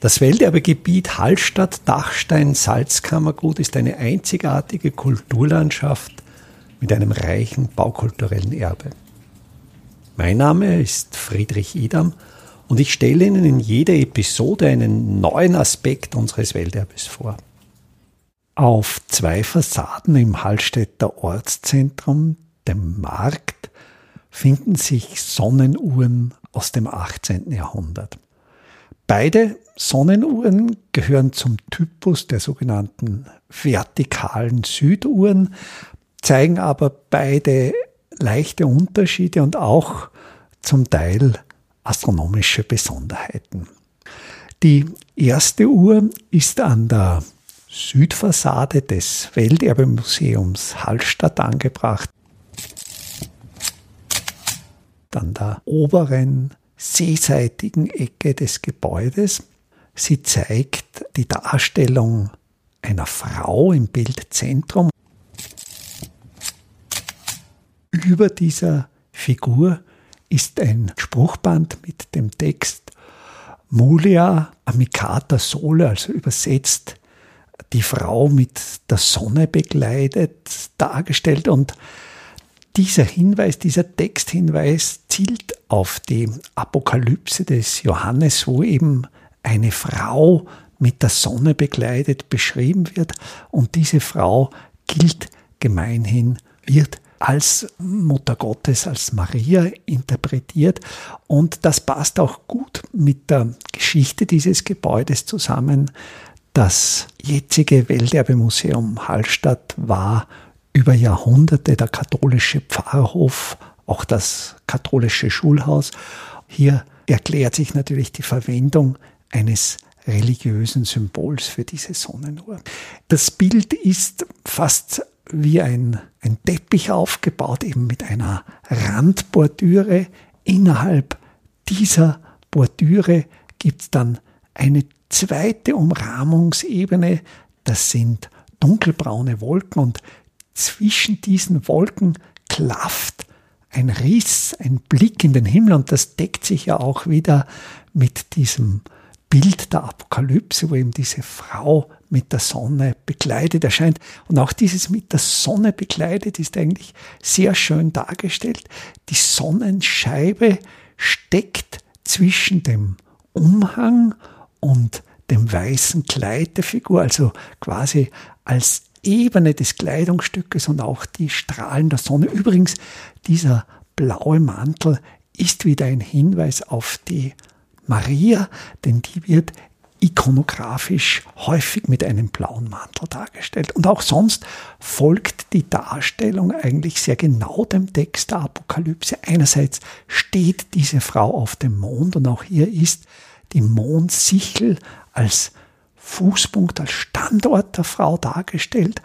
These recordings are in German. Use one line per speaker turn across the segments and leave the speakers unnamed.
Das Welterbegebiet Hallstatt-Dachstein-Salzkammergut ist eine einzigartige Kulturlandschaft mit einem reichen baukulturellen Erbe. Mein Name ist Friedrich Idam und ich stelle Ihnen in jeder Episode einen neuen Aspekt unseres Welterbes vor. Auf zwei Fassaden im Hallstätter Ortszentrum, dem Markt, finden sich Sonnenuhren aus dem 18. Jahrhundert. Beide Sonnenuhren gehören zum Typus der sogenannten vertikalen Süduhren, zeigen aber beide leichte Unterschiede und auch zum Teil astronomische Besonderheiten. Die erste Uhr ist an der Südfassade des Welterbemuseums Hallstatt angebracht. An der oberen seeseitigen Ecke des Gebäudes. Sie zeigt die Darstellung einer Frau im Bildzentrum. Über dieser Figur ist ein Spruchband mit dem Text Mulia amicata sole, also übersetzt die Frau mit der Sonne begleitet, dargestellt. Und dieser Hinweis, dieser Texthinweis zielt auf die Apokalypse des Johannes, wo eben eine Frau mit der Sonne begleitet beschrieben wird. Und diese Frau gilt gemeinhin, wird als Mutter Gottes, als Maria interpretiert. Und das passt auch gut mit der Geschichte dieses Gebäudes zusammen. Das jetzige Welterbemuseum Hallstatt war über Jahrhunderte der katholische Pfarrhof, auch das katholische Schulhaus. Hier erklärt sich natürlich die Verwendung eines religiösen Symbols für diese Sonnenuhr. Das Bild ist fast wie ein, ein Teppich aufgebaut, eben mit einer Randbordüre. Innerhalb dieser Bordüre gibt es dann eine zweite Umrahmungsebene. Das sind dunkelbraune Wolken und zwischen diesen Wolken klafft ein Riss, ein Blick in den Himmel und das deckt sich ja auch wieder mit diesem Bild der Apokalypse, wo eben diese Frau mit der Sonne bekleidet erscheint. Und auch dieses mit der Sonne bekleidet ist eigentlich sehr schön dargestellt. Die Sonnenscheibe steckt zwischen dem Umhang und dem weißen Kleid der Figur, also quasi als Ebene des Kleidungsstückes und auch die Strahlen der Sonne. Übrigens, dieser blaue Mantel ist wieder ein Hinweis auf die Maria, denn die wird ikonografisch häufig mit einem blauen Mantel dargestellt. Und auch sonst folgt die Darstellung eigentlich sehr genau dem Text der Apokalypse. Einerseits steht diese Frau auf dem Mond und auch hier ist die Mondsichel als Fußpunkt, als Standort der Frau dargestellt.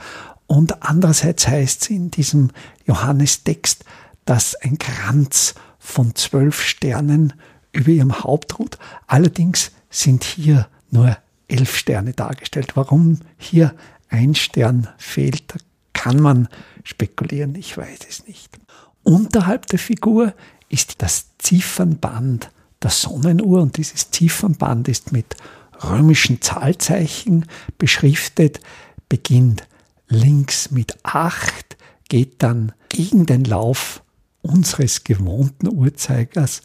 Und andererseits heißt es in diesem Johannes-Text, dass ein Kranz von zwölf Sternen über ihrem Haupt ruht. Allerdings sind hier nur elf Sterne dargestellt. Warum hier ein Stern fehlt, da kann man spekulieren, ich weiß es nicht. Unterhalb der Figur ist das Ziffernband der Sonnenuhr und dieses Ziffernband ist mit römischen Zahlzeichen beschriftet, beginnt links mit 8, geht dann gegen den Lauf unseres gewohnten Uhrzeigers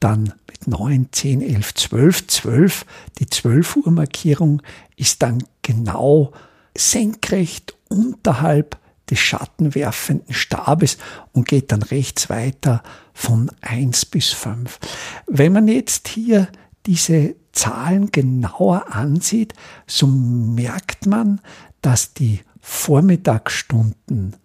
dann mit 9, 10, 11, 12, 12. Die 12 Uhr Markierung ist dann genau senkrecht unterhalb des schattenwerfenden Stabes und geht dann rechts weiter von 1 bis 5. Wenn man jetzt hier diese Zahlen genauer ansieht, so merkt man, dass die Vormittagsstunden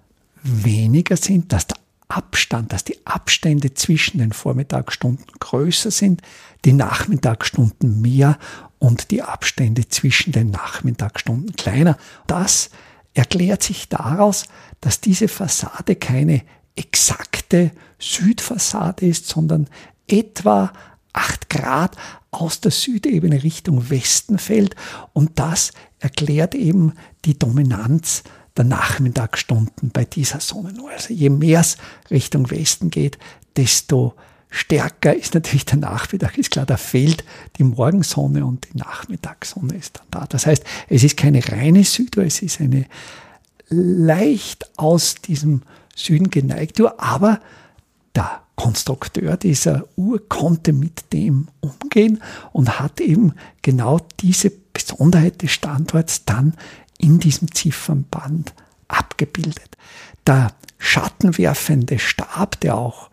weniger sind, dass der Abstand, dass die Abstände zwischen den Vormittagsstunden größer sind, die Nachmittagsstunden mehr und die Abstände zwischen den Nachmittagsstunden kleiner. Das erklärt sich daraus, dass diese Fassade keine exakte Südfassade ist, sondern etwa acht Grad aus der Südebene Richtung Westen fällt. Und das erklärt eben die Dominanz der Nachmittagsstunden bei dieser Sonnenuhr. Also je mehr es Richtung Westen geht, desto stärker ist natürlich der Nachmittag, ist klar, da fehlt die Morgensonne und die Nachmittagssonne ist dann da. Das heißt, es ist keine reine Süduhr, es ist eine leicht aus diesem Süden geneigte Uhr, aber der Konstrukteur dieser Uhr konnte mit dem umgehen und hat eben genau diese Besonderheit des Standorts dann in diesem Ziffernband abgebildet. Der schattenwerfende Stab, der auch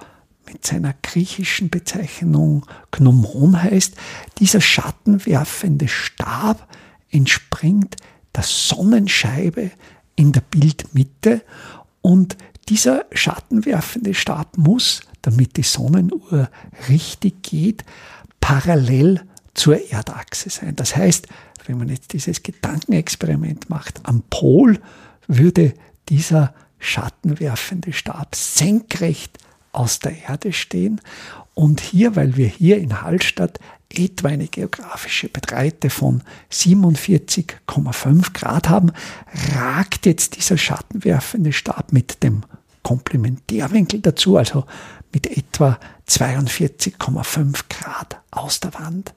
mit seiner griechischen Bezeichnung Gnomon heißt, dieser schattenwerfende Stab entspringt der Sonnenscheibe in der Bildmitte und dieser schattenwerfende Stab muss, damit die Sonnenuhr richtig geht, parallel zur Erdachse sein. Das heißt, wenn man jetzt dieses Gedankenexperiment macht, am Pol würde dieser schattenwerfende Stab senkrecht aus der Erde stehen. Und hier, weil wir hier in Hallstatt etwa eine geografische Breite von 47,5 Grad haben, ragt jetzt dieser schattenwerfende Stab mit dem Komplementärwinkel dazu, also mit etwa 42,5 Grad aus der Wand.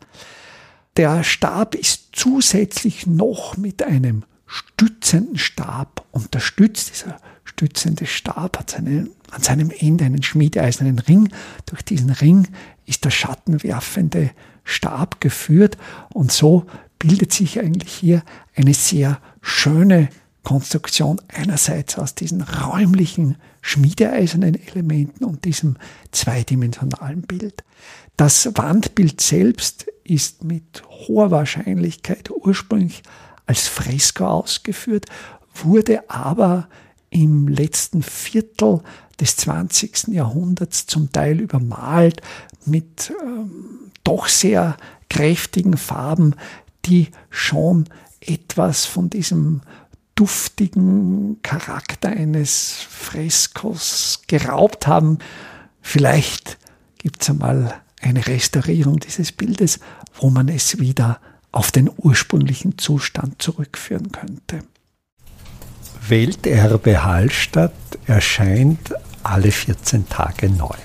Der Stab ist zusätzlich noch mit einem stützenden Stab unterstützt. Dieser stützende Stab hat seine, an seinem Ende einen schmiedeeisernen Ring. Durch diesen Ring ist der schattenwerfende Stab geführt und so bildet sich eigentlich hier eine sehr schöne Konstruktion einerseits aus diesen räumlichen schmiedeeisernen Elementen und diesem zweidimensionalen Bild. Das Wandbild selbst ist mit hoher Wahrscheinlichkeit ursprünglich als Fresko ausgeführt, wurde aber im letzten Viertel des 20. Jahrhunderts zum Teil übermalt mit ähm, doch sehr kräftigen Farben, die schon etwas von diesem duftigen Charakter eines Freskos geraubt haben. Vielleicht gibt es einmal eine Restaurierung dieses Bildes, wo man es wieder auf den ursprünglichen Zustand zurückführen könnte.
Welterbe Hallstatt erscheint alle 14 Tage neu.